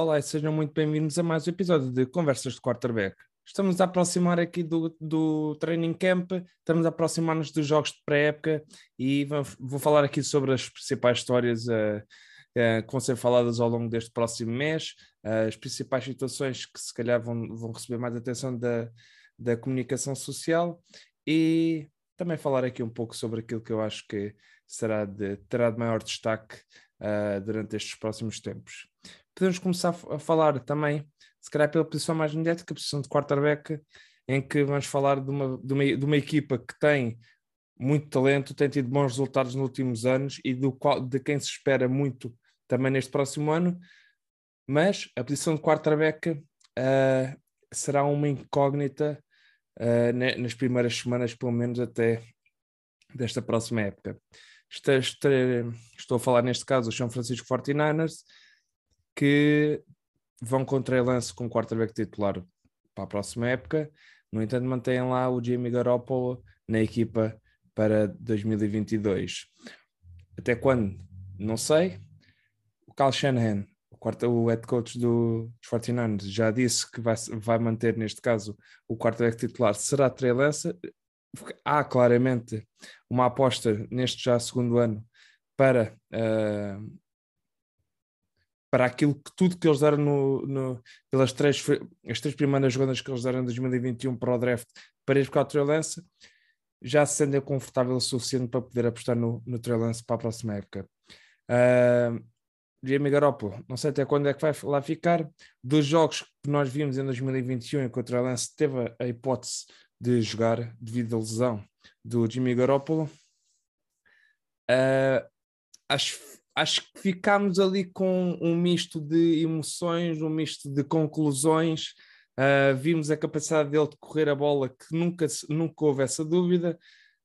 Olá e sejam muito bem-vindos a mais um episódio de Conversas de Quarterback. Estamos a aproximar aqui do, do training camp, estamos a aproximar-nos dos jogos de pré-época e vou, falar aqui sobre as principais histórias uh, uh, que vão ser faladas ao longo deste próximo mês, uh, as principais situações que se calhar vão, vão receber mais atenção da, da comunicação social e também falar aqui um pouco sobre aquilo que eu acho que será de, terá de maior destaque durante estes próximos tempos podemos começar a falar também, se calhar pela posição mais mediática, a posição de quarterback, em que vamos falar de uma, de uma, de uma equipa que tem muito talento, tem tido bons resultados nos últimos anos e do qual, de quem se espera muito também neste próximo ano, mas a posição de quarterback uh, será uma incógnita uh, nas primeiras semanas, pelo menos até desta próxima época. Estou, estou, estou a falar neste caso dos São Francisco 49ers, que vão com Trey Lance com quarterback titular para a próxima época. No entanto, mantêm lá o Jamie Garoppolo na equipa para 2022. Até quando? Não sei. O Kyle Shanahan, o, quarto, o head coach do, dos 49ers, já disse que vai, vai manter, neste caso, o quarterback titular será Trey Lance. Há claramente uma aposta neste já segundo ano para uh, para aquilo que tudo que eles deram no, no, pelas três, as três primeiras jogadas que eles deram em 2021 para o draft para ir buscar o Trey Lance, já se sentem confortável o suficiente para poder apostar no, no Lance para a próxima época. Uh, Jamie Garoppolo, não sei até quando é que vai lá ficar. Dos jogos que nós vimos em 2021, em que o Trey Lance teve a hipótese de jogar devido à lesão do Jimmy Garoppolo, uh, acho acho que ficámos ali com um misto de emoções, um misto de conclusões. Uh, vimos a capacidade dele de correr a bola, que nunca, nunca houve essa dúvida.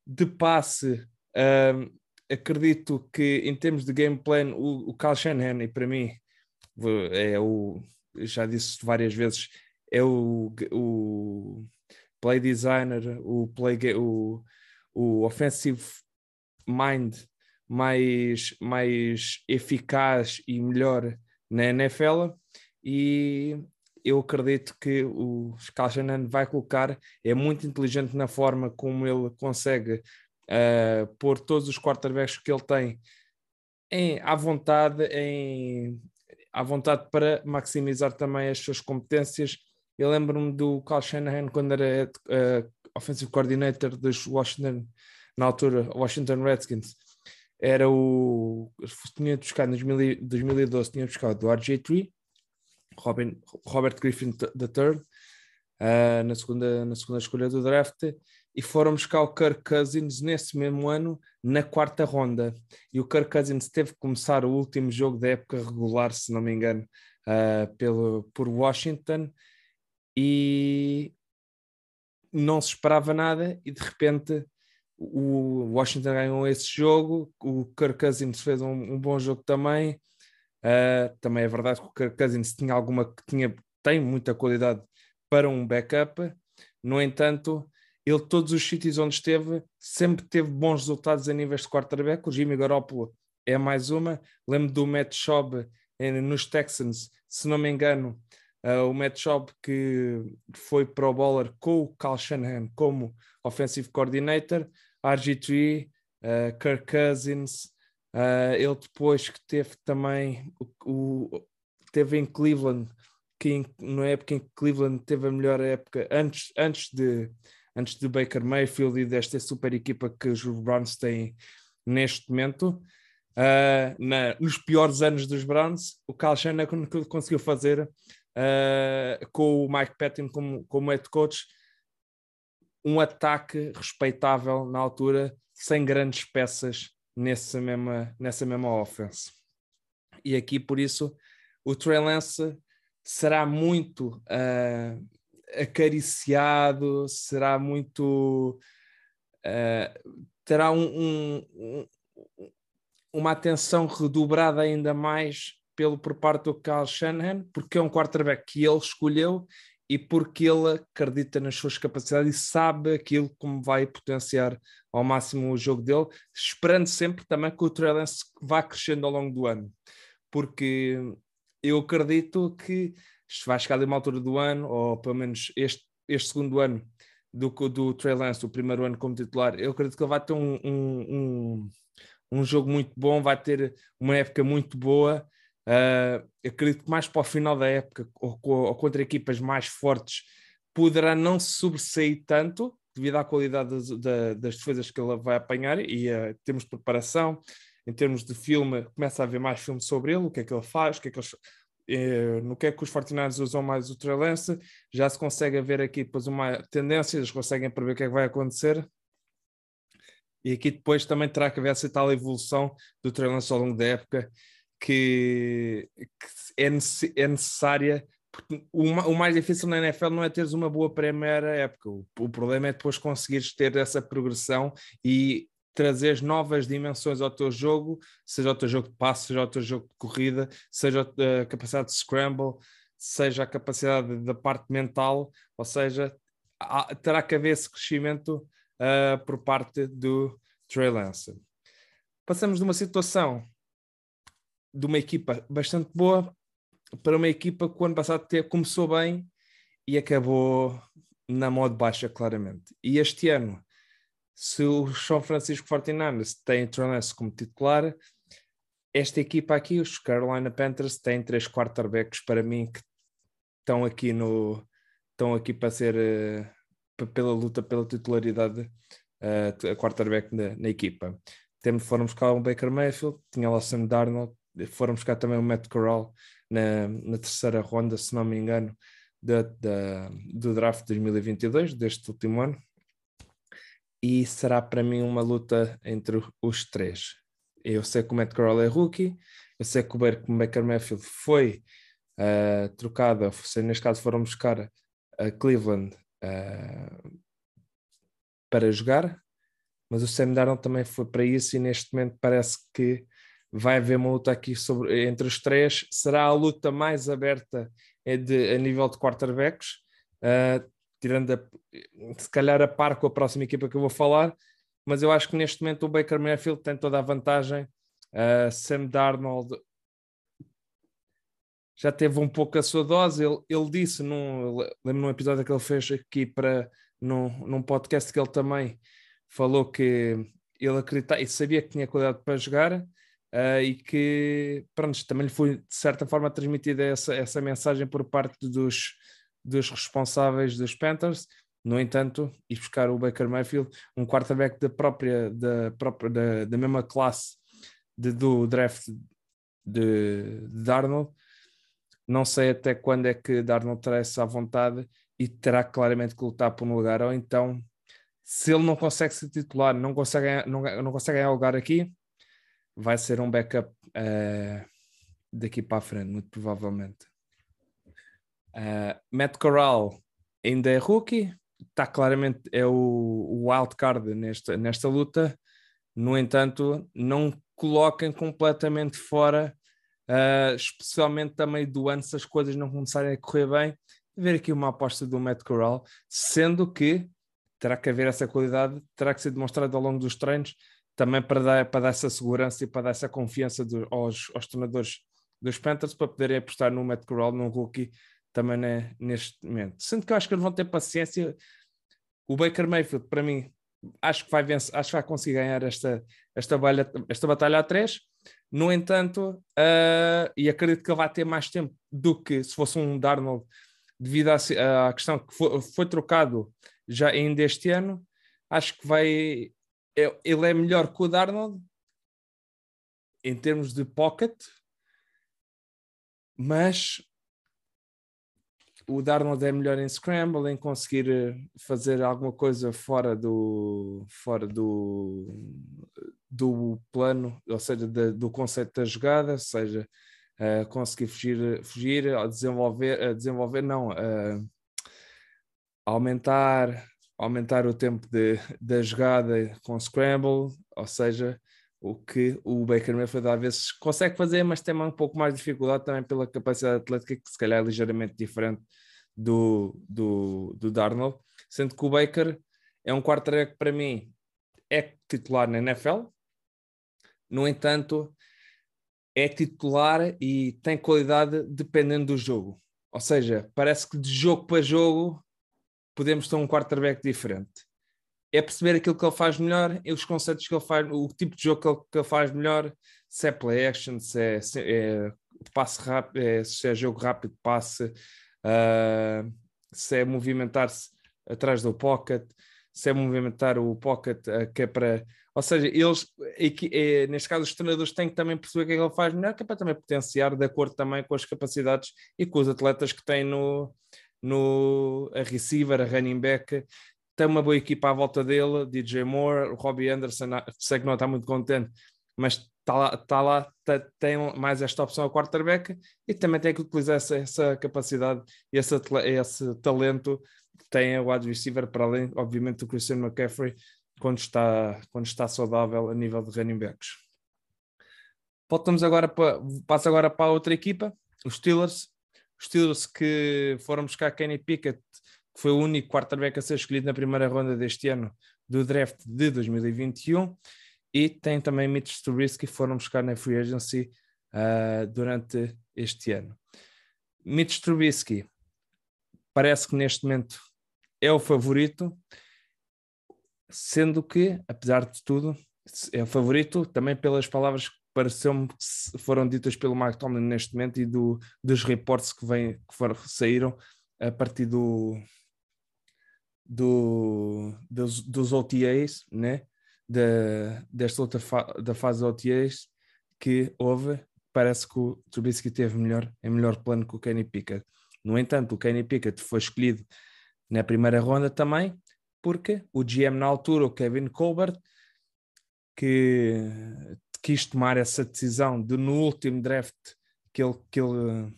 De passe, uh, acredito que em termos de game plan, o, o Kyle Shanahan, e para mim, é o, já disse várias vezes, é o, o play designer, o, play, o, o offensive mind mais, mais eficaz e melhor na NFL e eu acredito que o Skalchanan vai colocar, é muito inteligente na forma como ele consegue uh, pôr todos os quarterbacks que ele tem em, à vontade, em, à vontade para maximizar também as suas competências. Eu lembro-me do Kyle Shanahan quando era uh, offensive coordinator dos Washington, na altura, Washington Redskins era o. Tinha buscado em 2012, tinha buscado o RJ3, Robin, Robert Griffin III, uh, na, segunda, na segunda escolha do draft, e foram buscar o Kirk Cousins nesse mesmo ano, na quarta ronda. E o Kirk Cousins teve que começar o último jogo da época regular, se não me engano, uh, pelo, por Washington, e não se esperava nada, e de repente o Washington ganhou esse jogo, o Kirk Cousins fez um, um bom jogo também. Uh, também é verdade que o Kirk Cousins tinha alguma tinha, tem muita qualidade para um backup. No entanto, ele todos os sítios onde esteve sempre teve bons resultados a níveis de quarterback. O Jimmy Garoppolo é mais uma. Lembro do Matt Schaub nos Texans, se não me engano, uh, o Matt Schaub que foi para o bowler com o Cal Shanahan como offensive coordinator RG3, uh, Kirk Cousins, uh, ele depois que teve também o, o teve em Cleveland, que em, na época em que Cleveland teve a melhor época antes, antes de antes de Baker Mayfield e desta super equipa que os Browns têm neste momento. Uh, na, nos piores anos dos Browns, o Kyle Shanahan conseguiu fazer uh, com o Mike Patton como, como head coach um ataque respeitável na altura, sem grandes peças nessa mesma, nessa mesma offense. E aqui, por isso, o Trey Lance será muito uh, acariciado, será muito. Uh, terá um, um, uma atenção redobrada ainda mais pelo por parte do Kyle Shanahan, porque é um quarterback que ele escolheu e porque ele acredita nas suas capacidades e sabe aquilo como vai potenciar ao máximo o jogo dele, esperando sempre também que o Trey Lance vá crescendo ao longo do ano, porque eu acredito que vai chegar ali uma altura do ano, ou pelo menos este, este segundo ano do, do Trey Lance, o primeiro ano como titular, eu acredito que ele vai ter um, um, um, um jogo muito bom, vai ter uma época muito boa. Uh, acredito que mais para o final da época, ou, ou, contra equipas mais fortes, poderá não se sobressair tanto, devido à qualidade das, das defesas que ele vai apanhar e uh, termos de preparação, em termos de filme, começa a haver mais filme sobre ele, o que é que ele faz, o que é que eles, eh, no que é que os Fortinados usam mais o Trey Lance, já se consegue ver aqui depois uma tendência, eles conseguem prever o que é que vai acontecer. E aqui depois também terá que haver essa tal evolução do Trey Lance ao longo da época que, que é, é necessária o, o, mais difícil na NFL não é teres uma boa primeira época. O, o, problema é depois conseguires ter essa progressão e trazer novas dimensões ao teu jogo, seja o teu jogo de passe, seja o teu jogo de corrida, seja a capacidade de scramble, seja a capacidade da parte mental, ou seja, há, terá que haver esse crescimento uh, por parte do Trey Lance. Passamos de uma situação de uma equipa bastante boa para uma equipa que o ano passado começou bem e acabou na modo baixa, claramente. E este ano se o São Francisco 49ers tem Trey como titular, esta equipa aqui, os Carolina Panthers, têm três quarterbacks para mim que estão aqui no estão aqui para ser uh, pela luta pela titularidade uh, quarterback na, na, equipa. Temos, foram buscar o Baker Mayfield, tinha lá Sam Darnold, foram buscar também o Matt Corral na, na terceira ronda, se não me engano, da, da, do draft de 2022, deste último ano e será para mim uma luta entre os três. Eu sei que o Matt Corral é rookie, eu sei que o Baker Mayfield foi uh, trocado, neste caso foram buscar a Cleveland uh, para jogar, mas o Sam Darnold também foi para isso e neste momento parece que vai haver uma luta aqui sobre, entre os três. Será a luta mais aberta eh, de, a nível de quarterbacks. Uh, tirando a, se calhar a par com a próxima equipa que eu vou falar, mas eu acho que neste momento o Baker Mayfield tem toda a vantagem. Uh, Sam Darnold já teve um pouco a sua dose. Ele, ele disse, num, lembro num episódio que ele fez aqui para num, num podcast que ele também falou que ele acreditava e sabia que tinha qualidade para jogar uh, e que pronto, também lhe foi de certa forma transmitida essa, essa mensagem por parte dos, dos responsáveis dos Panthers. No entanto, ir buscar o Baker Mayfield, um quarterback da própria, da, própria, da, da mesma classe de, do draft de, de Darnold, não sei até quando é que Darnold terá essa vontade e terá claramente que lutar por um lugar, ou então, se ele não consegue se titular, não consegue, não, não consegue ganhar lugar aqui, vai ser um backup uh, daqui para a frente, muito provavelmente. Uh, Matt Corral ainda é rookie, está claramente é o, o wild card nesta, nesta luta. No entanto, não coloquem completamente fora, uh, especialmente também do ano, se as coisas não começarem a correr bem. Ver aqui uma aposta do Matt Corral, sendo que terá que haver essa qualidade, terá que ser demonstrado ao longo dos treinos, também para dar, para dar essa segurança e para dar essa confiança do, aos, aos treinadores dos Panthers para poderem apostar no Matt Corral, num rookie também né, neste momento. Sendo que eu acho que eles vão ter paciência. O Baker Mayfield, para mim, acho que vai vencer, acho que vai conseguir ganhar esta, esta, balha, esta batalha a três. No entanto, uh, e acredito que ele vai ter mais tempo do que se fosse um Darnold, devido à, à questão que foi, foi, trocado já ainda este ano. Acho que vai. É, ele é melhor que o Darnold em termos de pocket, mas o Darnold é melhor em scramble, em conseguir eh, fazer alguma coisa fora do fora do, do plano, ou seja, de, do conceito da jogada, seja uh, conseguir fugir, fugir, desenvolver, desenvolver não, uh, aumentar, aumentar o tempo de, da jogada com scramble, ou seja, o que o Baker Mayfield às vezes consegue fazer, mas tem um pouco mais de dificuldade também pela capacidade atlética, que se calhar é ligeiramente diferente do, do, do Darnold, sendo que o Baker é um quarterback para mim é titular na NFL. No entanto, é titular e tem qualidade dependendo do jogo. Ou seja, parece que de jogo para jogo podemos ter um quarterback diferente. É perceber aquilo que ele faz melhor e os conceitos que ele faz, o tipo de jogo que ele, que ele faz melhor, se é play action, se é, se é passe rápido, é, se é jogo rápido, passe, uh, se é movimentar-se atrás do pocket, se é movimentar o pocket uh, que é para. Ou seja, eles, é, neste caso, os treinadores têm que também perceber o que é que ele faz melhor, que é para também potenciar de acordo também com as capacidades e com os atletas que têm no, no a receiver, a running back. Tem uma boa equipa à volta dele, DJ Moore, o Robbie Anderson, sei que não está muito contente, mas está lá, tá lá tá, tem mais esta opção ao quarterback e também tem que utilizar essa, essa capacidade e esse, esse talento que tem o wide receiver, para além, obviamente, do Christian McCaffrey, quando está, quando está saudável a nível de running backs. Voltamos agora para, passo agora para a outra equipa, os Steelers. Os Steelers que foram buscar Kenny Pickett, que foi o único quarterback a ser escolhido na primeira ronda deste ano do draft de 2021 e tem também Mitch Trubisky que foram buscar na free agency uh, durante este ano. Mitch Trubisky parece que neste momento é o favorito, sendo que, apesar de tudo, é o favorito também pelas palavras que pareceu que foram ditas pelo Mike Tomlin neste momento e do, dos reportes que, vem, que foram, saíram a partir do, do, dos, dos OTAs, né? da, desta outra fa da fase OTAs que houve, parece que o Trubisky teve melhor, é melhor plano que o Kenny Pickett. No entanto, o Kenny Pickett foi escolhido na primeira ronda também, porque o GM na altura, o Kevin Colbert, que quis tomar essa decisão de no último draft que ele, que ele,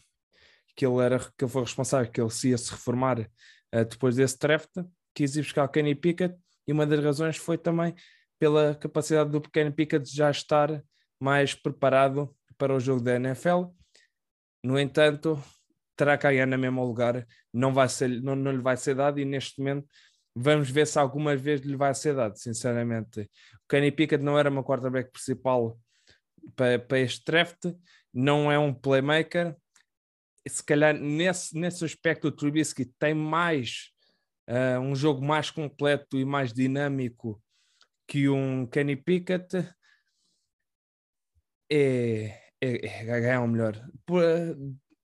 que ele, era, que ele foi responsável, que ele se ia se reformar uh, depois desse draft, quis ir buscar o Kenny Pickett e uma das razões foi também pela capacidade do pequeno Pickett já estar mais preparado para o jogo da NFL. No entanto, terá que ganhar no mesmo lugar, não, vai ser, não, não lhe vai ser dado e neste momento vamos ver se alguma vez lhe vai ser dado, sinceramente. O Kenny Pickett não era uma quarterback principal para, para este draft, não é um playmaker. Se calhar nesse, nesse aspecto o Trubisky tem mais uh, um jogo mais completo e mais dinâmico que um Kenny Pickett é, é, é ganhar o melhor. Por,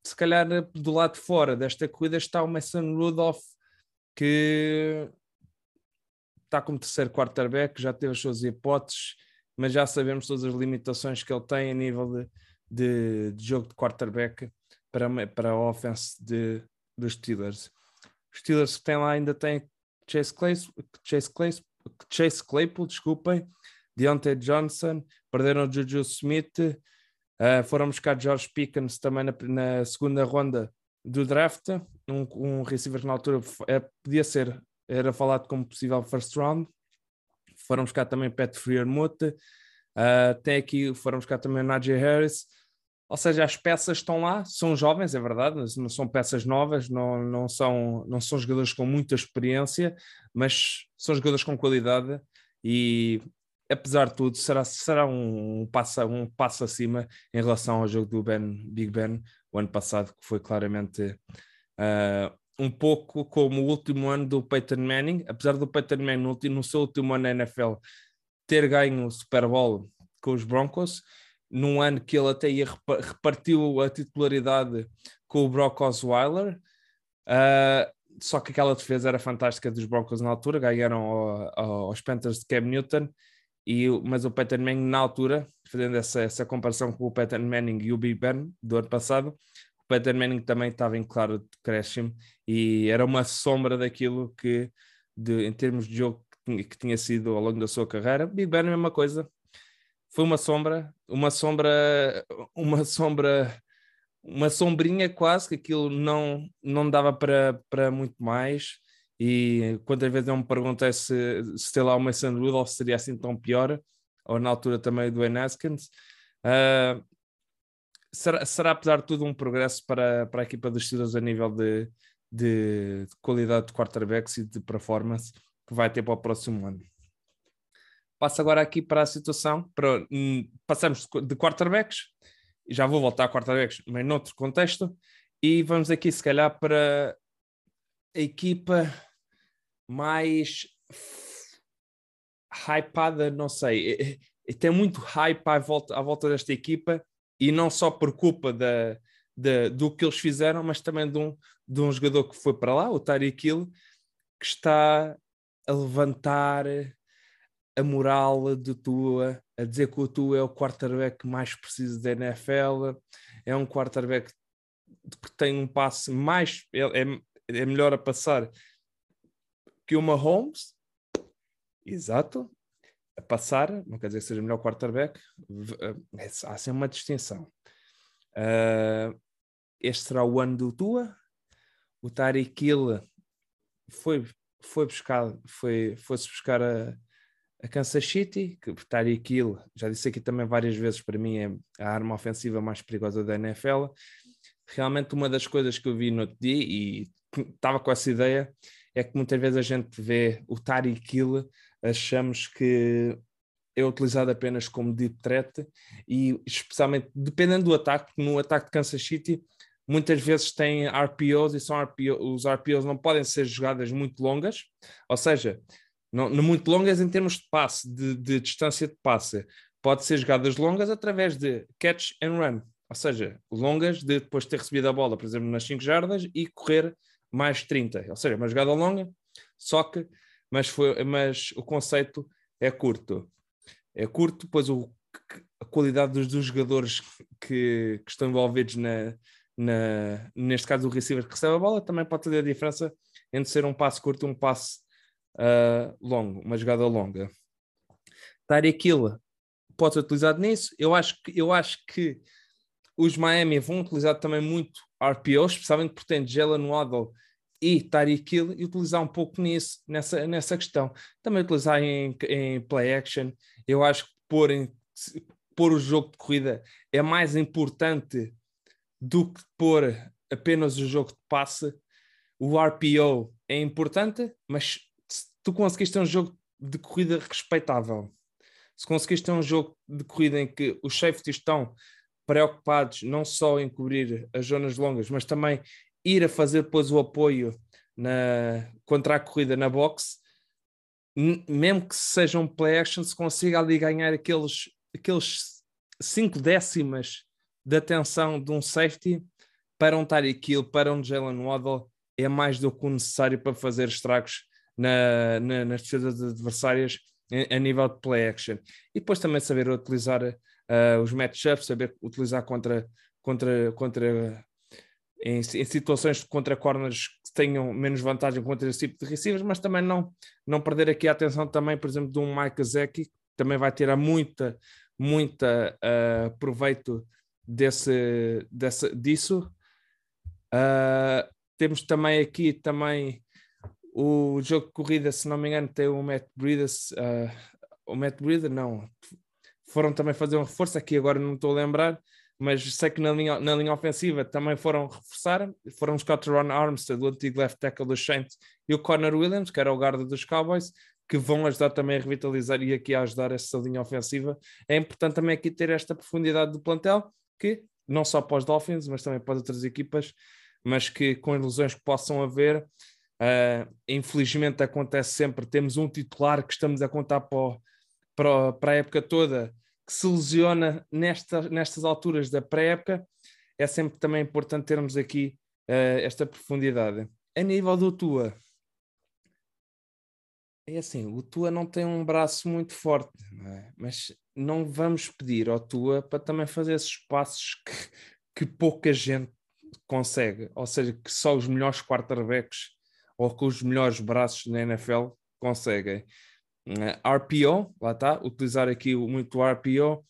se calhar do lado de fora desta corrida está o Mason Rudolph, que está como terceiro quarterback, já teve as suas hipóteses, mas já sabemos todas as limitações que ele tem a nível de, de, de jogo de quarterback para, para a offense de, dos Steelers. Os Steelers que têm lá ainda têm Chase Claypool, Chase Claypool, Chase Claypool, desculpem, Deontay Johnson, perderam Juju Smith, uh, foram buscar George Pickens também na, na segunda ronda do draft, um, um receiver que na altura é, podia ser, era falado como possível first round. Foram buscar também Pat Freermuth, uh, tem aqui, foram buscar também Najee Harris, ou seja, as peças estão lá, são jovens, é verdade, não são peças novas, não, não, são, não são jogadores com muita experiência, mas são jogadores com qualidade e apesar de tudo, será, será um, passo, um passo acima em relação ao jogo do Ben, Big Ben, o ano passado, que foi claramente uh, um pouco como o último ano do Peyton Manning, apesar do Peyton Manning no, no seu último ano na NFL ter ganho o Super Bowl com os Broncos, num ano que ele até ia repartiu a titularidade com o Brock Osweiler, uh, só que aquela defesa era fantástica dos Broncos na altura, ganharam ao, aos Panthers de Cam Newton, e, mas o Peyton Manning na altura, fazendo essa, essa comparação com o Peyton Manning e o Big Ben do ano passado, o Peyton Manning também estava em claro decréscimo e era uma sombra daquilo que, de, em termos de jogo, que tinha sido ao longo da sua carreira. Big Ben é a mesma coisa, foi uma sombra, uma sombra, uma sombra, uma sombrinha quase, que aquilo não, não dava para, para muito mais. E quantas vezes eu me perguntei se, se ter lá o Mason Rudolph seria assim tão pior, ou na altura também do Enaskins. Uh, ah, será, será, apesar de tudo, um progresso para, para a equipa dos Steelers a nível de, de, de qualidade de quarterbacks e de performance que vai ter para o próximo ano. Passo agora aqui para a situação, para, hum, passamos de quarterbacks já vou voltar a quarterbacks, mas noutro contexto, e vamos aqui se calhar para a equipa mais hypada, não sei, tem muito hype à volta, à volta desta equipa e não só por culpa da, da, do que eles fizeram, mas também de um, de um jogador que foi para lá, o Tyreek Hill, que está a levantar a moral de Tua, a dizer que o Tua é o quarterback mais preciso da NFL, é um quarterback que tem um passe mais, é, é, é melhor a passar que o Mahomes, exato, a passar, não quer dizer que seja melhor quarterback, é, há sempre uma distinção. Uh, este será o ano do Tua, o Tyreek Hill foi, foi buscar, foi, foi-se buscar a, a Kansas City, que Tyreek Hill, já disse aqui também várias vezes, para mim é a arma ofensiva mais perigosa da NFL. Realmente uma das coisas que eu vi no outro dia e estava com essa ideia é que muitas vezes a gente vê o Tyreek Hill, achamos que é utilizado apenas como deep threat e especialmente dependendo do ataque, no ataque de Kansas City muitas vezes tem RPOs e são RPO, os RPOs não podem ser jogadas muito longas, ou seja, não, não muito longas em termos de passe, de, de, distância de passe, pode ser jogadas longas através de catch and run, ou seja, longas de depois de ter recebido a bola, por exemplo, nas 5 jardas e correr mais 30, ou seja, uma jogada longa, só que, mas, foi, mas o conceito é curto. É curto, pois o, a qualidade dos, dos jogadores que, que estão envolvidos na, na, neste caso o receiver que recebe a bola, também pode fazer a diferença entre ser um passo curto e um passo uh, longo, uma jogada longa. Tyreek Hill pode ser utilizado nisso. Eu acho que, eu acho que os Miami vão utilizar também muito RPO, especialmente porque tem Jalen Waddle e Tyreek Hill, e utilizar um pouco nisso, nessa, nessa questão. Também utilizar em, em play action. Eu acho que pôr, em, pôr o jogo de corrida é mais importante do que pôr apenas o jogo de passe. O RPO é importante, mas se tu conseguiste ter um jogo de corrida respeitável, se conseguiste ter um jogo de corrida em que os safeties estão preocupados não só em cobrir as zonas longas, mas também ir a fazer depois o apoio na, contra a corrida na box, mesmo que seja um play action, se consiga ali ganhar aqueles, aqueles cinco décimas de atenção de um safety para um Tyreek Hill, para um Jalen Waddle, é mais do que o necessário para fazer estragos na, na, nas defesas adversárias a, a nível de play action. E depois também saber utilizar uh, os matchups, saber utilizar contra, contra, contra em, em, situações contra corners que tenham menos vantagem contra esse tipo de receivers, mas também não, não perder aqui a atenção também, por exemplo, de um Mike Zeki, que também vai ter muita, muita uh, proveito desse, desse, disso. Uh, temos também aqui também o jogo de corrida, se não me engano, tem o Matt Breeder, uh, o Matt Breeder, não, foram também fazer um reforço, aqui agora não estou a lembrar, mas sei que na linha, na linha ofensiva também foram reforçar, foram o Ron Armstead, o antigo left tackle dos Saints, e o Connor Williams, que era o guarda dos Cowboys, que vão ajudar também a revitalizar e aqui a ajudar essa linha ofensiva. É importante também aqui ter esta profundidade do plantel, que não só para os Dolphins, mas também para outras equipas, mas que com ilusões que possam haver, uh, infelizmente acontece sempre, temos um titular que estamos a contar para, para, para a época toda, que se lesiona nesta, nestas alturas da pré-época, é sempre também importante termos aqui uh, esta profundidade. A nível do Tua, é assim, o Tua não tem um braço muito forte, não é? mas não vamos pedir ao Tua para também fazer esses passos que, que pouca gente consegue, ou seja, que só os melhores quarterbacks ou com os melhores braços na NFL conseguem. Uh, RPO, lá está, utilizar aqui muito RPO,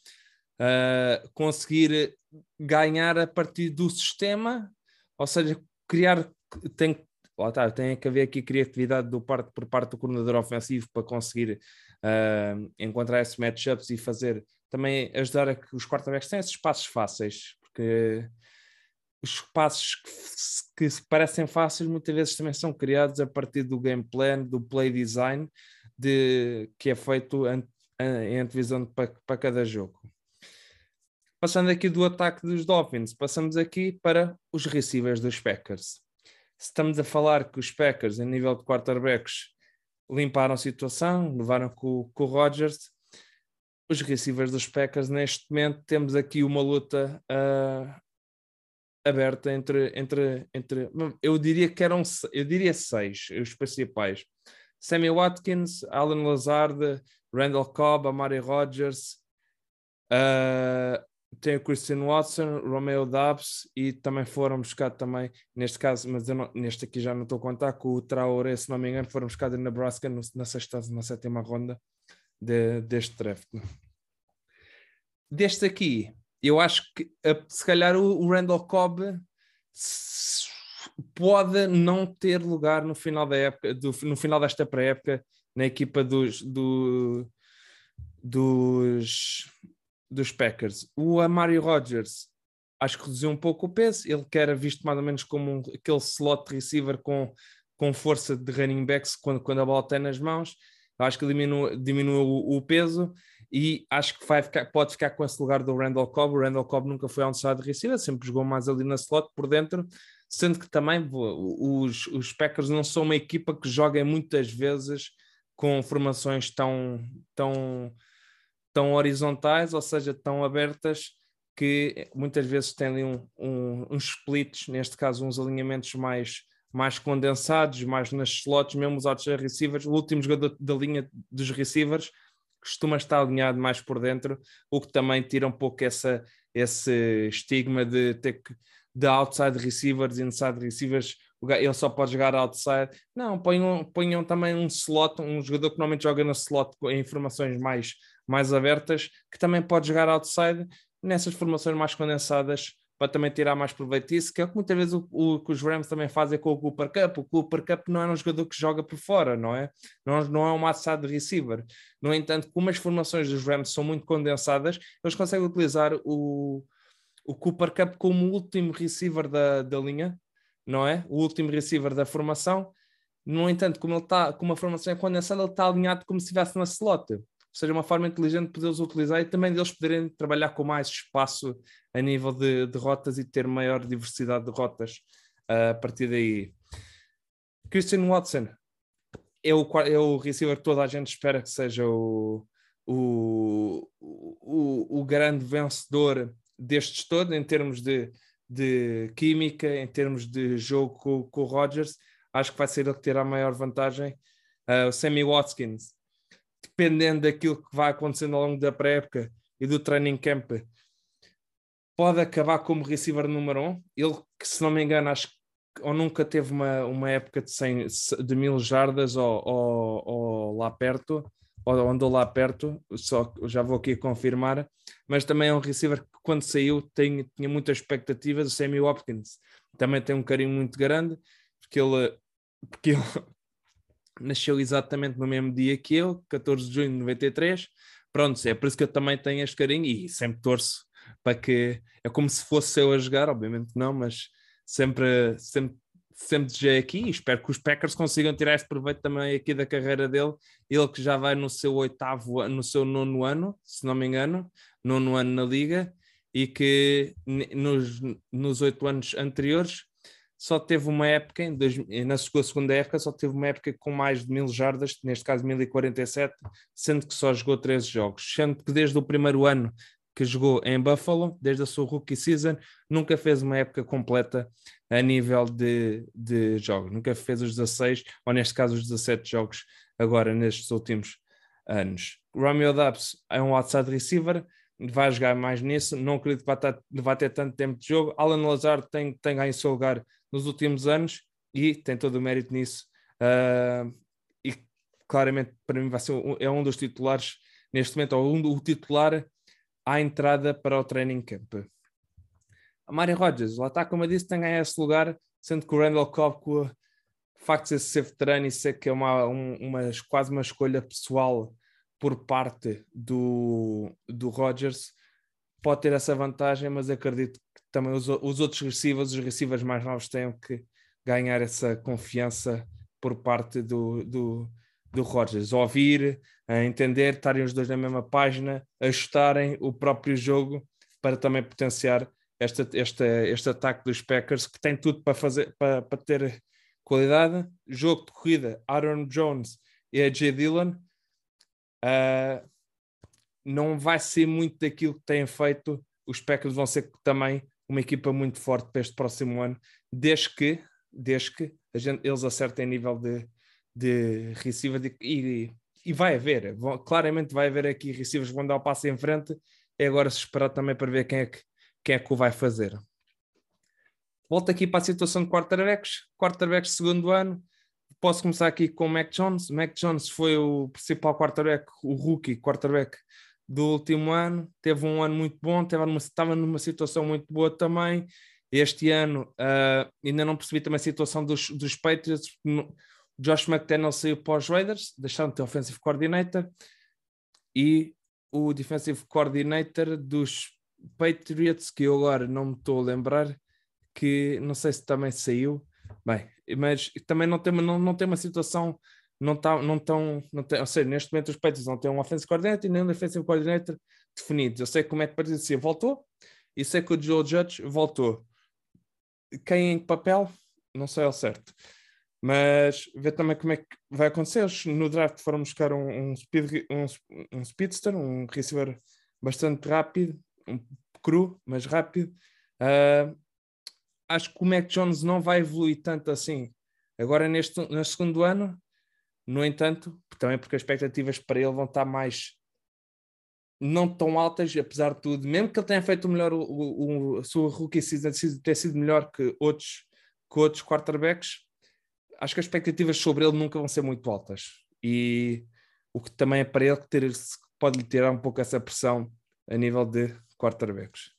uh, conseguir ganhar a partir do sistema, ou seja, criar, tem, lá está, tem que haver aqui criatividade do parte, por parte do coordenador ofensivo para conseguir uh, encontrar esses matchups e fazer também ajudar a que os quarterbacks tenham esses passos fáceis, porque os passos que, que parecem fáceis muitas vezes também são criados a partir do game plan, do play design de, que é feito em antevisão para, para cada jogo. Passando aqui do ataque dos Dolphins, passamos aqui para os receivers dos Packers. Estamos a falar que os Packers, em nível de quarterbacks, limparam a situação, levaram com, com o Rodgers. Os receivers dos Packers, neste momento, temos aqui uma luta uh, aberta entre, entre, entre. Eu diria que eram eu diria seis, os principais. Sammy Watkins, Alan Lazard, Randall Cobb, Amari Rodgers, uh, tem o Christian Watson, Romeo Dubs e também foram buscar também, neste caso, mas não, neste aqui já não estou a contar, com o Traoré, se não me engano, foram buscar de Nebraska no, na sexta, na sétima ronda de, deste draft. Deste aqui, eu acho que se calhar o, o Randall Cobb pode não ter lugar no final da época, do, no final desta pré-época na equipa dos, do, dos dos Packers. O Amari Rodgers acho que reduziu um pouco o peso, ele que era visto mais ou menos como um, aquele slot receiver com, com força de running backs quando, quando a bola está nas mãos. Acho que diminuiu, diminuiu o, o, peso e acho que vai ficar, pode ficar com esse lugar do Randall Cobb. O Randall Cobb nunca foi outside receiver, sempre jogou mais ali na slot por dentro, sendo que também os, os Packers não são uma equipa que joga muitas vezes com formações tão, tão tão horizontais, ou seja, tão abertas, que muitas vezes têm um, um, uns splits, neste caso uns alinhamentos mais, mais condensados, mais nas slots, mesmo os outros receivers. O último jogador da linha dos receivers costuma estar alinhado mais por dentro, o que também tira um pouco essa, esse estigma de ter que de outside receivers inside receivers, ele só pode jogar outside. Não, ponham, ponham também um slot, um jogador que normalmente joga no slot em informações mais mais abertas, que também pode jogar outside nessas formações mais condensadas para também tirar mais proveito disso, que é o que muitas vezes o, o, que os Rams também fazem com o Cooper Cup. O Cooper Cup não é um jogador que joga por fora, não é? Não, não é um assado receiver. No entanto, como as formações dos Rams são muito condensadas, eles conseguem utilizar o, o Cooper Cup como o último receiver da, da linha, não é? O último receiver da formação. No entanto, como ele está, como a formação é condensada, ele está alinhado como se estivesse na slot seja uma forma inteligente de poder-os utilizar e também deles poderem trabalhar com mais espaço a nível de, de rotas e ter maior diversidade de rotas uh, a partir daí. Christian Watson é o, é o receiver que toda a gente espera que seja o, o, o, o grande vencedor destes todos, em termos de, de química, em termos de jogo com, com o Rodgers. Acho que vai ser ele que terá a maior vantagem. Uh, o Sammy Watkins dependendo daquilo que vai acontecendo ao longo da pré-época e do training camp, pode acabar como receiver número um. Ele, que se não me engano, acho que ou nunca teve uma, uma época de, 100, de mil jardas ou, ou, ou, lá perto, ou andou lá perto, só já vou aqui confirmar, mas também é um receiver que quando saiu tem, tinha muitas expectativas, o Sammy Hopkins também tem um carinho muito grande, porque ele, porque ele nasceu exatamente no mesmo dia que eu, 14 de junho de 93. Pronto, é por isso que eu também tenho este carinho e sempre torço para que é como se fosse eu a jogar, obviamente não, mas sempre, sempre, sempre desejei aqui e espero que os Packers consigam tirar esse proveito também aqui da carreira dele. Ele que já vai no seu oitavo, no seu nono ano, se não me engano, nono ano na liga, e que nos, nos oito anos anteriores só teve uma época, em dois, na sua segunda época, só teve uma época com mais de mil jardas, neste caso 1047, sendo que só jogou 13 jogos. Sendo que desde o primeiro ano que jogou em Buffalo, desde a sua rookie season, nunca fez uma época completa a nível de, de jogos. Nunca fez os 16, ou neste caso os 17 jogos, agora nestes últimos anos. Romeo Dubs é um outside receiver, vai jogar mais nisso, não acredito que vai ter tanto tempo de jogo. Alan Lazar tem, tem ganho seu lugar nos últimos anos e tem todo o mérito nisso. Uh, e claramente para mim vai ser um, é um dos titulares neste momento, ou um, o titular à entrada para o training camp. A Mari Rodgers, lá está, como eu disse, tem ganho esse lugar, sendo que o Randall Cobb, com o facto de ser veterano e ser que é uma, um, uma, quase uma escolha pessoal por parte do, do Rodgers, pode ter essa vantagem, mas acredito também os, os outros receivers, os receivers mais novos, têm que ganhar essa confiança por parte do, do, do Rogers. Ouvir, entender, estarem os dois na mesma página, ajustarem o próprio jogo para também potenciar esta, esta, este ataque dos Packers, que tem tudo para, fazer, para, para ter qualidade. Jogo de corrida, Aaron Jones e AJ Dillon. Uh, não vai ser muito daquilo que têm feito. Os Packers vão ser também uma equipa muito forte para este próximo ano, desde que, desde que gente, eles acertem nível de, de receiver de, e, e vai haver, vão, claramente vai haver aqui receivers que vão dar o passo em frente. É agora se esperar também para ver quem é que, quem é que o vai fazer. Volto aqui para a situação de quarterbacks, quarterbacks segundo ano. Posso começar aqui com o Mac Jones. Mac Jones foi o principal quarterback, o rookie quarterback do último ano, teve um ano muito bom, teve numa, estava numa situação muito boa também. Este ano uh, ainda não percebi também a situação dos, dos Patriots. Josh McDaniel saiu para os Raiders, deixaram de ter offensive coordinator e o defensive coordinator dos Patriots, que eu agora não me estou a lembrar, que não sei se também saiu, bem, mas também não tem, não, não tem uma situação não estão, não estão, não tem, ou seja, neste momento os Patriots não têm um offensive coordinator e nem um defensive coordinator definidos. Eu sei que o Matt Patricia voltou e sei que o Joe Judge voltou. Quem em papel, não sei ao certo. Mas ver também como é que vai acontecer. No draft foram buscar um, um, speed, um, um speedster, um receiver bastante rápido, um cru, mas rápido. Uh, acho que o Mac Jones não vai evoluir tanto assim. Agora, neste, neste segundo ano, no entanto, também porque as expectativas para ele vão estar mais não tão altas, apesar de tudo, mesmo que ele tenha feito melhor, o, o, a sua rookie season ter sido melhor que outros, que outros quarterbacks, acho que as expectativas sobre ele nunca vão ser muito altas. E o que também é para ele ter, pode lhe tirar um pouco essa pressão a nível de quarterbacks.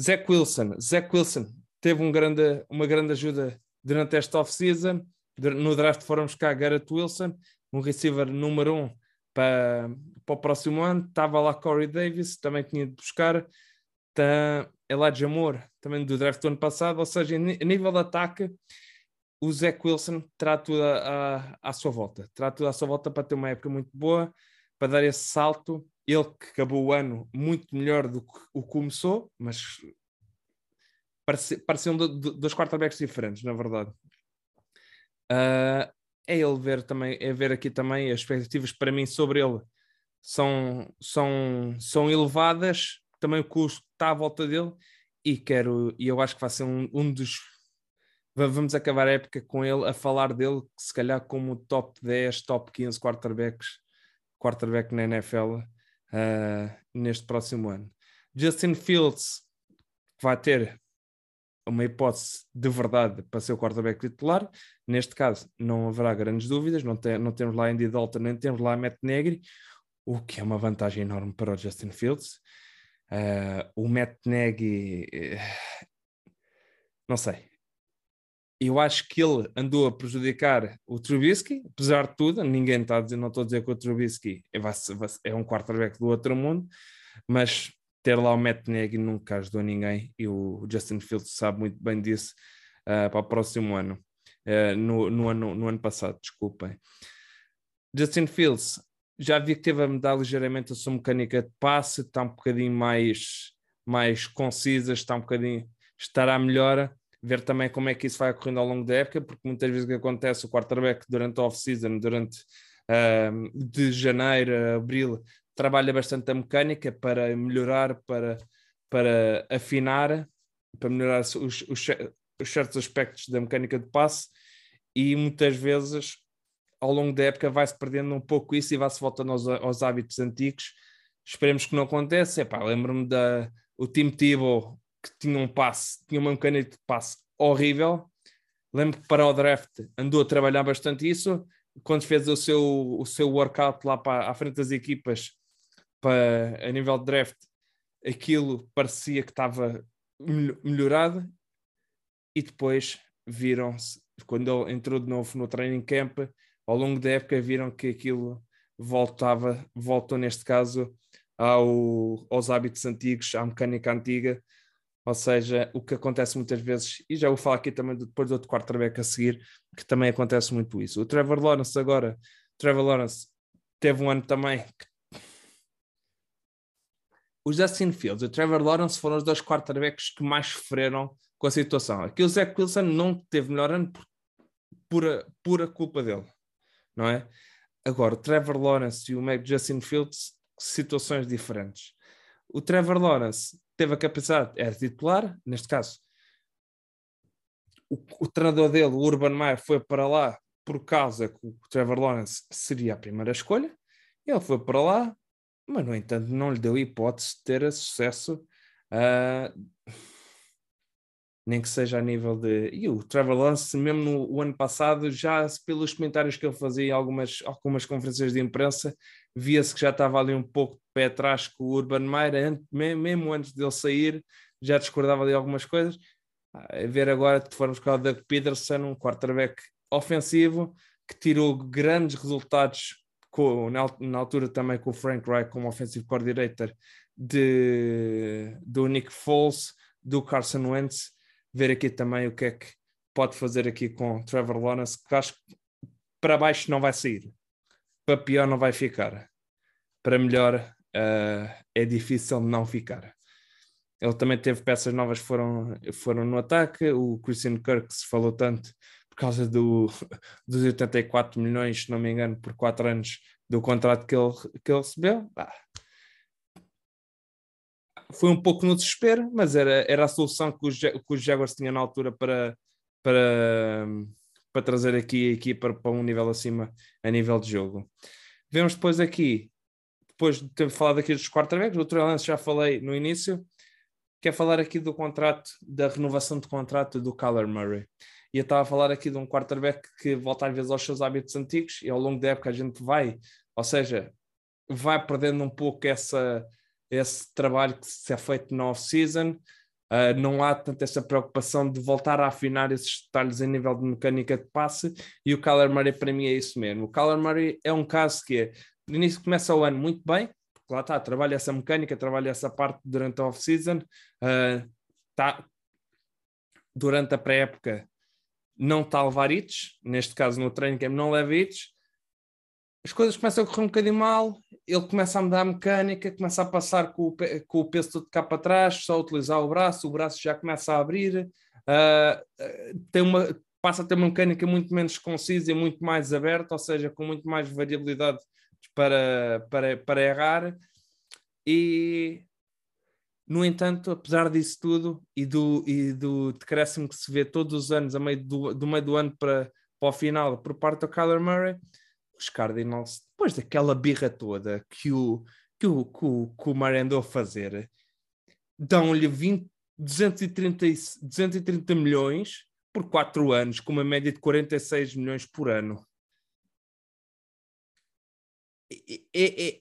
Zach Wilson. Zach Wilson teve um grande, uma grande ajuda durante esta off-season no draft foram buscar Garrett Wilson, um receiver número um para, para o próximo ano. Estava lá Corey Davis, também tinha de buscar. Tá, Elijah Moore, também do draft do ano passado. Ou seja, a nível de ataque, o Zach Wilson terá tudo à, à sua volta. Terá tudo à sua volta para ter uma época muito boa, para dar esse salto. Ele que acabou o ano muito melhor do que o começou, mas pareciam dois quarterbacks diferentes, na verdade. Uh, é ele ver também, é ver aqui também as expectativas para mim sobre ele são, são, são elevadas, também o custo está à volta dele e quero, e eu acho que vai ser um, um dos vamos acabar a época com ele a falar dele, se calhar como top 10, top 15 quarterbacks, quarterback na NFL uh, ah, neste próximo ano. Justin Fields vai ter uma hipótese de verdade para ser o quarterback titular. Neste caso, não haverá grandes dúvidas, não, tem, não temos lá Andy Dalton, nem temos lá Matt Negri, o que é uma vantagem enorme para o Justin Fields. Uh, o Matt Nagy, uh, não sei. Eu acho que ele andou a prejudicar o Trubisky, apesar de tudo, ninguém está a dizer, não estou a dizer que o Trubisky é, é um quarterback do outro mundo, mas ter lá o Matt Nagy nunca ajudou ninguém e o Justin Fields sabe muito bem disso uh, para o próximo ano, uh, no, no, ano, no ano passado, desculpem. Justin Fields já vi que teve a mudar ligeiramente a sua mecânica de passe, está um bocadinho mais, mais concisa, está um bocadinho, estará melhor. Ver também como é que isso vai ocorrendo ao longo da época, porque muitas vezes o que acontece, o quarterback durante a off-season, durante uh, de janeiro a abril, trabalha bastante a mecânica para melhorar, para, para afinar, para melhorar os, os, os certos aspectos da mecânica de passe e muitas vezes ao longo da época vai-se perdendo um pouco isso e vai-se voltando aos, aos, hábitos antigos. Esperemos que não aconteça. Lembro-me da o Tim Tebow que tinha um passe, tinha uma mecânica de passe horrível. Lembro que para o draft andou a trabalhar bastante isso. Quando fez o seu, o seu workout lá para, à frente das equipas, para, a nível de draft, aquilo parecia que estava melhorado e depois viram-se, quando ele entrou de novo no training camp, ao longo da época viram que aquilo voltava, voltou neste caso ao, aos hábitos antigos, à mecânica antiga, ou seja, o que acontece muitas vezes, e já vou falar aqui também depois do outro quarterback a seguir, que também acontece muito isso. O Trevor Lawrence agora, Trevor Lawrence teve um ano também que o Justin Fields e o Trevor Lawrence foram os dois quarterbacks que mais sofreram com a situação. Aqui o Zach Wilson não teve melhor ano por pura, pura culpa dele, não é? Agora, o Trevor Lawrence e o Mac Justin Fields, situações diferentes. O Trevor Lawrence teve a capacidade, era titular, neste caso. O, o treinador dele, o Urban Meyer, foi para lá por causa que o Trevor Lawrence seria a primeira escolha. Ele foi para lá, mas no entanto não lhe deu hipótese de ter sucesso. Uh, nem que seja a nível de. E o Trevor Lance, mesmo no ano passado, já pelos comentários que ele fazia em algumas, algumas conferências de imprensa, via-se que já estava ali um pouco de pé atrás com o Urban Meyer, mesmo antes dele sair, já discordava de algumas coisas. A ver agora que formos com o Doug Peterson, um quarterback ofensivo, que tirou grandes resultados com, na, altura também com o Frank Reich como offensive coordinator de, do Nick Foles, do Carson Wentz, ver aqui também o que é que pode fazer aqui com Trevor Lawrence, que acho que para baixo não vai sair, para pior não vai ficar, para melhor uh, é difícil não ficar. Ele também teve peças novas que foram, foram no ataque, o Christian Kirk se falou tanto causa do, dos 84 milhões, se não me engano, por 4 anos do contrato que ele, que ele recebeu. Ah, foi um pouco no desespero, mas era, era a solução que os, que os Jaguars tinham na altura para, para, para trazer aqui a equipa para um nível acima a nível de jogo. Vemos depois aqui, depois de ter falado aqui dos quarterbacks, o Trey Lance já falei no início, quer falar aqui do contrato, da renovação de contrato do Kyler Murray. E eu estava a falar aqui de um quarterback que volta às vezes aos seus hábitos antigos e ao longo da época a gente vai, ou seja, vai perdendo um pouco essa, esse trabalho que se é feito na off-season. Uh, não há tanta essa preocupação de voltar a afinar esses detalhes em nível de mecânica de passe e o Kyler Murray para mim é isso mesmo. O Kyler Murray é um caso que é, no início começa o ano muito bem, porque lá está, trabalha essa mecânica, trabalha essa parte durante a off-season, uh, tá, durante a pré-época não está a levar hits, neste caso no training camp não leva hits, as coisas começam a correr um bocadinho mal, ele começa a mudar a mecânica, começa a passar com o, com o peso todo cá para trás, só utilizar o braço, o braço já começa a abrir, uh, tem uma, passa a ter uma mecânica muito menos concisa e muito mais aberta, ou seja, com muito mais variabilidade para, para, para errar. E, no entanto, apesar disso tudo e do, e do decréscimo que se vê todos os anos, a meio do, do meio do ano para, para o final, por parte do Kyler Murray, os Cardinals, depois daquela birra toda que o, que o, que o, que o Murray andou a fazer, dão-lhe 230, 230 milhões por 4 anos, com uma média de 46 milhões por ano. É, é,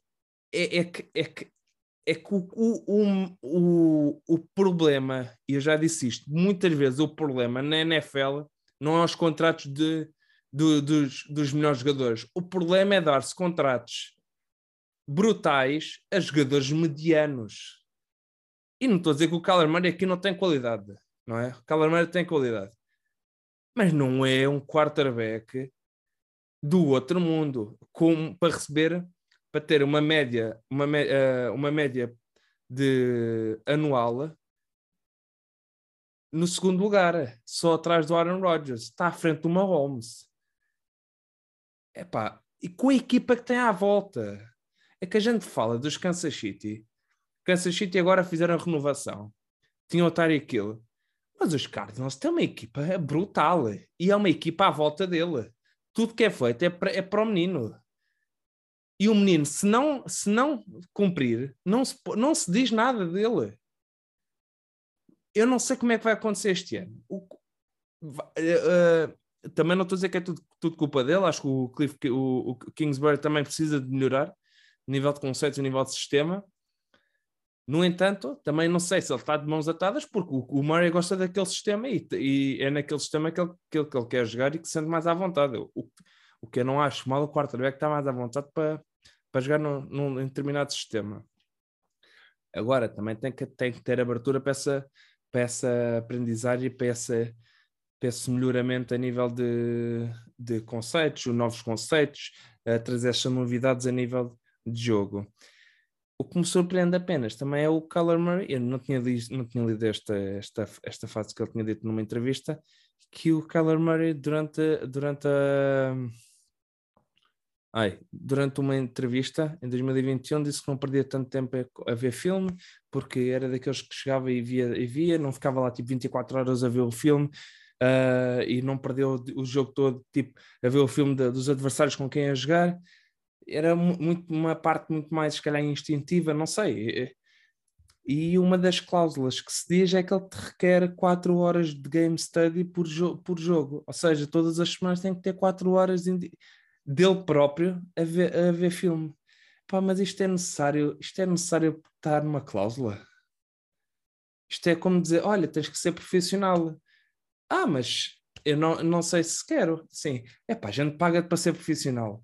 é, é, que, é que, é que o, o, o, o problema, e eu já disse isto, muitas vezes o problema na NFL não é os contratos de do, dos, dos melhores jogadores. O problema é dar-se contratos brutais a jogadores medianos. E não estou a dizer que o Murray aqui não tem qualidade, não é? O Murray tem qualidade. Mas não é um quarterback do outro mundo, com, para receber, para ter uma média, uma, uh, uma média de anual no segundo lugar, só atrás do Aaron Rodgers, está à frente do Mahomes. Epá, e com a equipa que tem à volta. É que a gente fala dos Kansas City. Kansas City agora fizeram a renovação. Tinham o Tyreek Hill. Mas os Cardinals têm uma equipa brutal. E é uma equipa à volta dele. Tudo que é feito é para, é para o menino. E o menino, se não, se não cumprir, não se, não se diz nada dele. Eu não sei como é que vai acontecer este ano. O, uh, também não estou a dizer que é tudo, tudo culpa dele, acho que o, Cliff, o, o Kingsbury também precisa de melhorar nível de conceitos e nível de sistema. No entanto, também não sei se ele está de mãos atadas, porque o, o Murray gosta daquele sistema e, e é naquele sistema que ele, que, ele, que ele quer jogar e que se sente mais à vontade. O, o que eu não acho mal, o quarterback está mais à vontade para, para jogar num, num determinado sistema. Agora, também tem que, tem que ter abertura para essa, para essa aprendizagem, para essa, esse melhoramento a nível de, de conceitos, novos conceitos, trazer estas novidades a nível de jogo. o que me surpreende apenas também é o Color Murray. Eu não tinha lido, não tinha lido esta, esta, esta fase que ele tinha dito numa entrevista, que o Kyler Murray durante, durante a Ai, durante uma entrevista em 2021 disse que não perdia tanto tempo a, ver filme, porque era daqueles que chegava e via, e via não ficava lá tipo 24 horas a ver o filme uh, e não perdeu o jogo todo tipo, a ver o filme de, dos adversários com quem ia jogar. Era muito, uma parte muito mais, se calhar, instintiva, não sei. E uma das cláusulas que se diz é que ele te requer 4 horas de game study por, jo por jogo. Ou seja, todas as semanas tem que ter 4 horas dele próprio a ver, a ver filme. Pá, mas isto é necessário, isto é necessário estar numa cláusula. Isto é como dizer, olha, tens que ser profissional. Ah, mas eu não, não sei se quero. Sim, é pá, a gente paga para ser profissional.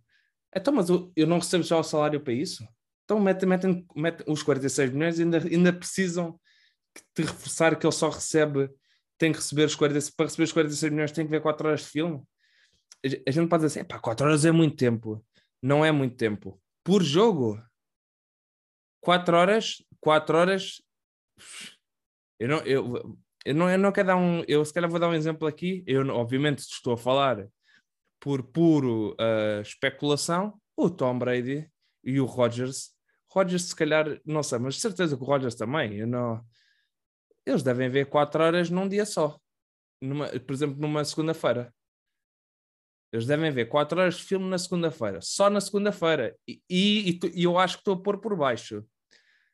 Então, mas eu, eu não recebo já o salário para isso? Então metem, metem, metem os 46 milhões e ainda, ainda precisam de reforçar que ele só recebe, tem que receber os 46, para receber os 46 milhões tem que ver 4 horas de filme a gente pode dizer assim, pá, 4 horas é muito tempo. Não é muito tempo. Por jogo, 4 horas, 4 horas. Eu não, eu, eu, não, eu não quero dar um. Eu se calhar vou dar um exemplo aqui. Eu, obviamente, estou a falar por puro uh, especulação. O Tom Brady e o Rodgers. Rodgers, se calhar, não sei, mas certeza que o Rodgers também. Eu não, eles devem ver 4 horas num dia só. Numa, por exemplo, numa segunda-feira. Eles devem ver 4 horas de filme na segunda-feira, só na segunda-feira. E, e, e, eu acho que estou a pôr por baixo,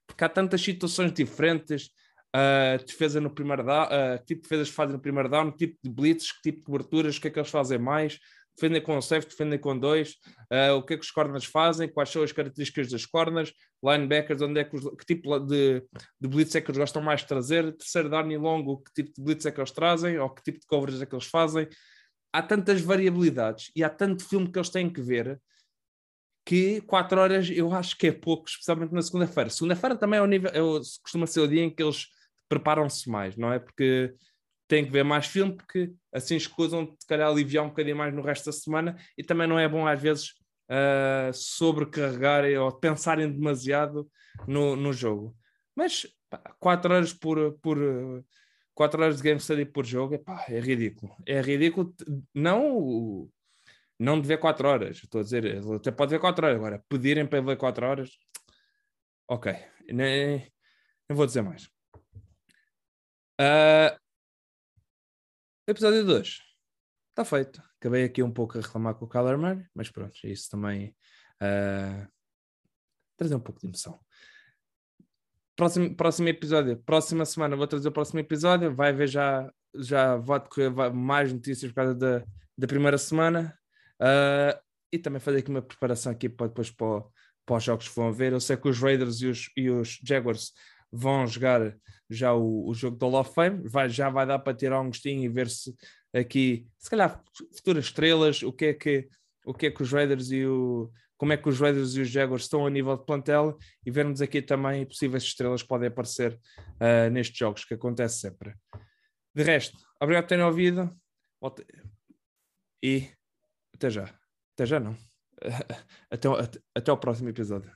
porque há tantas situações diferentes. Uh, defesa no primeiro down, uh, que tipo de defesas fazem no primeiro down, tipo de blitz, que tipo de coberturas, o que é que eles fazem mais, defendem com o safe, defendem com dois, uh, o que é que os corners fazem, quais são as características das corners, linebackers, onde é que, os, que tipo de, de blitz é que eles gostam mais de trazer, terceiro down e longo, que tipo de blitz é que eles trazem, ou que tipo de coverage é que eles fazem, há tantas variabilidades e há tanto filme que eles têm que ver que 4 horas eu acho que é pouco, especialmente na segunda-feira. Segunda-feira também é o nível, é o, costuma ser o dia em que eles preparam-se mais, não é? Porque têm que ver mais filme, porque assim escusam de, calhar, aliviar um bocadinho mais no resto da semana e também não é bom, às vezes, uh, sobrecarregarem ou pensarem demasiado no, no jogo. Mas 4 horas por, por, 4 horas de game study por jogo, epá, é ridículo. É ridículo, não, não de ver 4 horas, estou a dizer, até pode ver 4 horas, agora pedirem para ver 4 horas, ok, nem, não vou dizer mais. Uh, episódio 2 está feito. Acabei aqui um pouco a reclamar com o Kyler mas pronto, isso também uh, trazer um pouco de emoção. Próximo, próximo episódio, próxima semana vou trazer o próximo episódio. Vai haver já, já vai decorrer mais notícias por causa da, da primeira semana. Uh, e também fazer aqui uma preparação aqui para depois para, para os jogos que vão ver. Eu sei que os Raiders e os, e os Jaguars vão jogar já o, o jogo do Hall of Fame. Vai, já vai dar para tirar um gostinho e ver se aqui, se calhar, futuras estrelas, o que é que, o que, é que os Raiders e o, como é que os Raiders e os Jaguars estão a nível de plantel e vermos aqui também possíveis estrelas que podem aparecer uh, nestes jogos, que acontece sempre. De resto, obrigado por terem ouvido e até já. Até já não. Até, até, até ao próximo episódio.